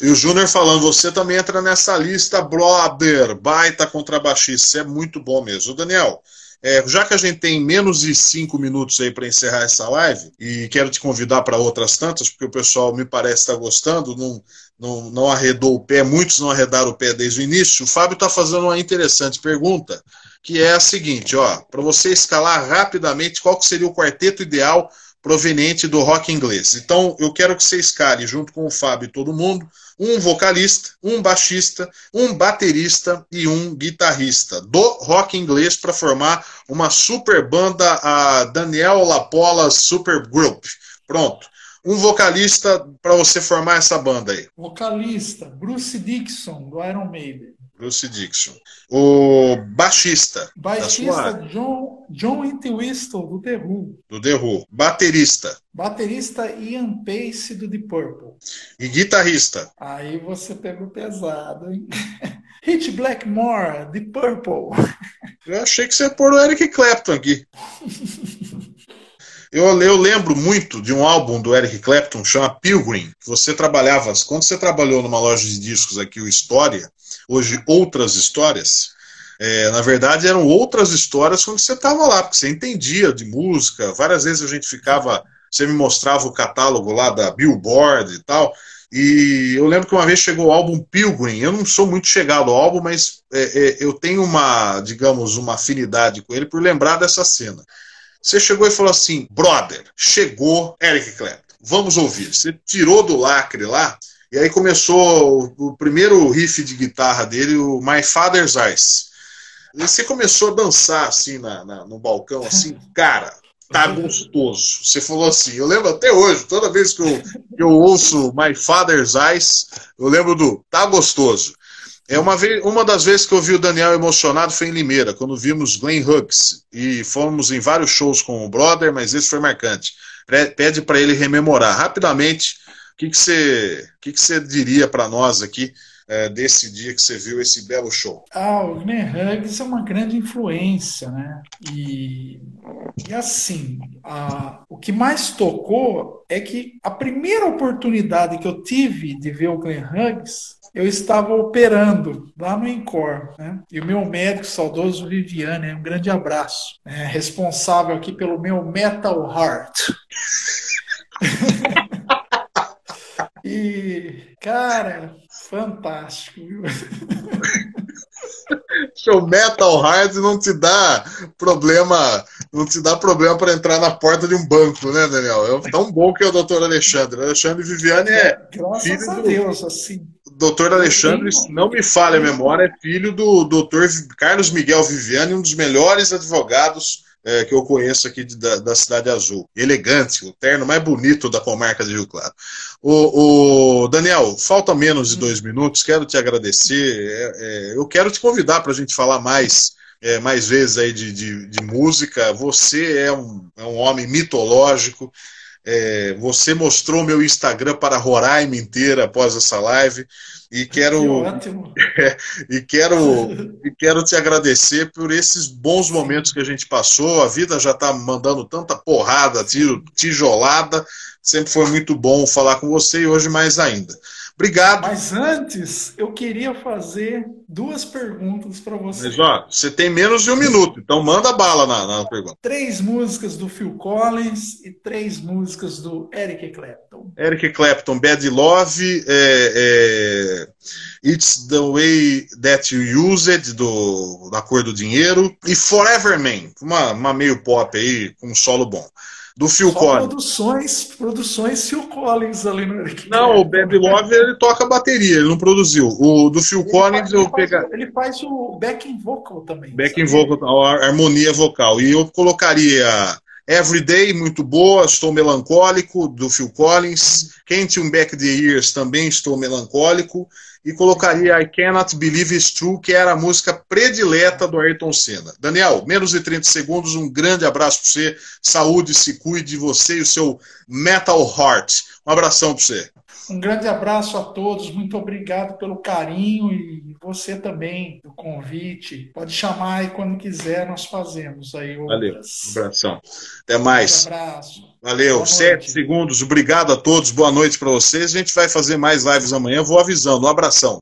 S1: e o Júnior falando, você também entra nessa lista, brother, baita contrabaixista, é muito bom mesmo. Daniel, é, já que a gente tem menos de cinco minutos aí para encerrar essa live, e quero te convidar para outras tantas, porque o pessoal me parece estar tá gostando, não, não, não arredou o pé, muitos não arredaram o pé desde o início. O Fábio está fazendo uma interessante pergunta, que é a seguinte, ó, para você escalar rapidamente qual que seria o quarteto ideal proveniente do rock inglês. Então, eu quero que você escale, junto com o Fábio e todo mundo, um vocalista, um baixista, um baterista e um guitarrista do rock inglês para formar uma super banda, a Daniel Lapola Super Group. Pronto. Um vocalista para você formar essa banda aí.
S2: Vocalista, Bruce Dixon, do Iron Maiden.
S1: Bruce Dixon. O baixista.
S2: Baixista. John, John Entwistle, do The Who.
S1: Do The Who. Baterista.
S2: Baterista Ian Pace, do The Purple.
S1: E guitarrista.
S2: Aí você pegou pesado, hein? Hit Blackmore, The Purple.
S1: Eu achei que você ia pôr o Eric Clapton aqui. Eu, eu, lembro muito de um álbum do Eric Clapton, chama Pilgrim. Você trabalhava, quando você trabalhou numa loja de discos aqui, o História, hoje Outras Histórias, é, na verdade eram outras histórias quando você estava lá, porque você entendia de música. Várias vezes a gente ficava, você me mostrava o catálogo lá da Billboard e tal. E eu lembro que uma vez chegou o álbum Pilgrim. Eu não sou muito chegado ao álbum, mas é, é, eu tenho uma, digamos, uma afinidade com ele por lembrar dessa cena. Você chegou e falou assim: brother, chegou Eric Clapton, vamos ouvir. Você tirou do lacre lá, e aí começou o, o primeiro riff de guitarra dele, o My Father's Eyes. E você começou a dançar assim na, na, no balcão, assim, cara, tá gostoso. Você falou assim, eu lembro até hoje, toda vez que eu, que eu ouço My Father's Eyes, eu lembro do tá gostoso. É uma, vez, uma das vezes que eu vi o Daniel emocionado foi em Limeira, quando vimos Glenn Hughes. E fomos em vários shows com o brother, mas esse foi marcante. Pede para ele rememorar rapidamente o que, que, você, que, que você diria para nós aqui é, desse dia que você viu esse belo show?
S2: Ah, o Glenn Hughes é uma grande influência, né? E, e assim, a, o que mais tocou é que a primeira oportunidade que eu tive de ver o Glenn Hughes eu estava operando lá no Incor, né? E o meu médico saudoso Viviane, um grande abraço, é responsável aqui pelo meu Metal Heart. e, cara, fantástico.
S1: Show Metal Hard não te dá problema, não te dá problema para entrar na porta de um banco, né, Daniel? É tão bom que é o doutor Alexandre. Alexandre Viviane é.
S2: Graças filho a Deus, do... assim
S1: doutor Alexandre, não me falha a memória, é filho do doutor Carlos Miguel Viviane, um dos melhores advogados é, que eu conheço aqui de, da, da, Cidade Azul. Elegante, o terno mais bonito da comarca de Rio Claro. O, o Daniel, falta menos de dois minutos, quero te agradecer. É, é, eu quero te convidar para a gente falar mais. É, mais vezes aí de, de, de música. Você é um, é um homem mitológico. É, você mostrou meu Instagram para Roraima inteira após essa live e quero que e quero e quero te agradecer por esses bons momentos que a gente passou. A vida já está mandando tanta porrada, tiro, tijolada. Sempre foi muito bom falar com você e hoje mais ainda. Obrigado.
S2: Mas antes, eu queria fazer duas perguntas para você.
S1: Mas, ó, você tem menos de um minuto, então manda bala na, na pergunta.
S2: Três músicas do Phil Collins e três músicas do Eric Clapton.
S1: Eric Clapton, Bad Love, é, é, It's the Way That You Use It, do, da Cor do Dinheiro, e Forever Man, uma, uma meio pop aí, com um solo bom do Phil Só Collins.
S2: Produções, produções Phil Collins ali no
S1: Não, o Bad Love ele toca bateria, ele não produziu. O do Phil ele Collins
S2: faz,
S1: eu
S2: pega. Ele faz o backing vocal também.
S1: Backing vocal, a harmonia vocal. E eu colocaria Everyday, muito boa, estou melancólico, do Phil Collins. Can't You Back the Years, também estou melancólico e colocaria I Cannot Believe It's True, que era a música predileta do Ayrton Senna. Daniel, menos de 30 segundos, um grande abraço para você, saúde, se cuide de você e o seu Metal Heart. Um abração para você.
S2: Um grande abraço a todos, muito obrigado pelo carinho e você também, do convite. Pode chamar aí quando quiser, nós fazemos aí.
S1: Valeu, um abração. Até mais.
S2: Um abraço.
S1: Valeu, sete segundos. Obrigado a todos, boa noite para vocês. A gente vai fazer mais lives amanhã, vou avisando. Um abração.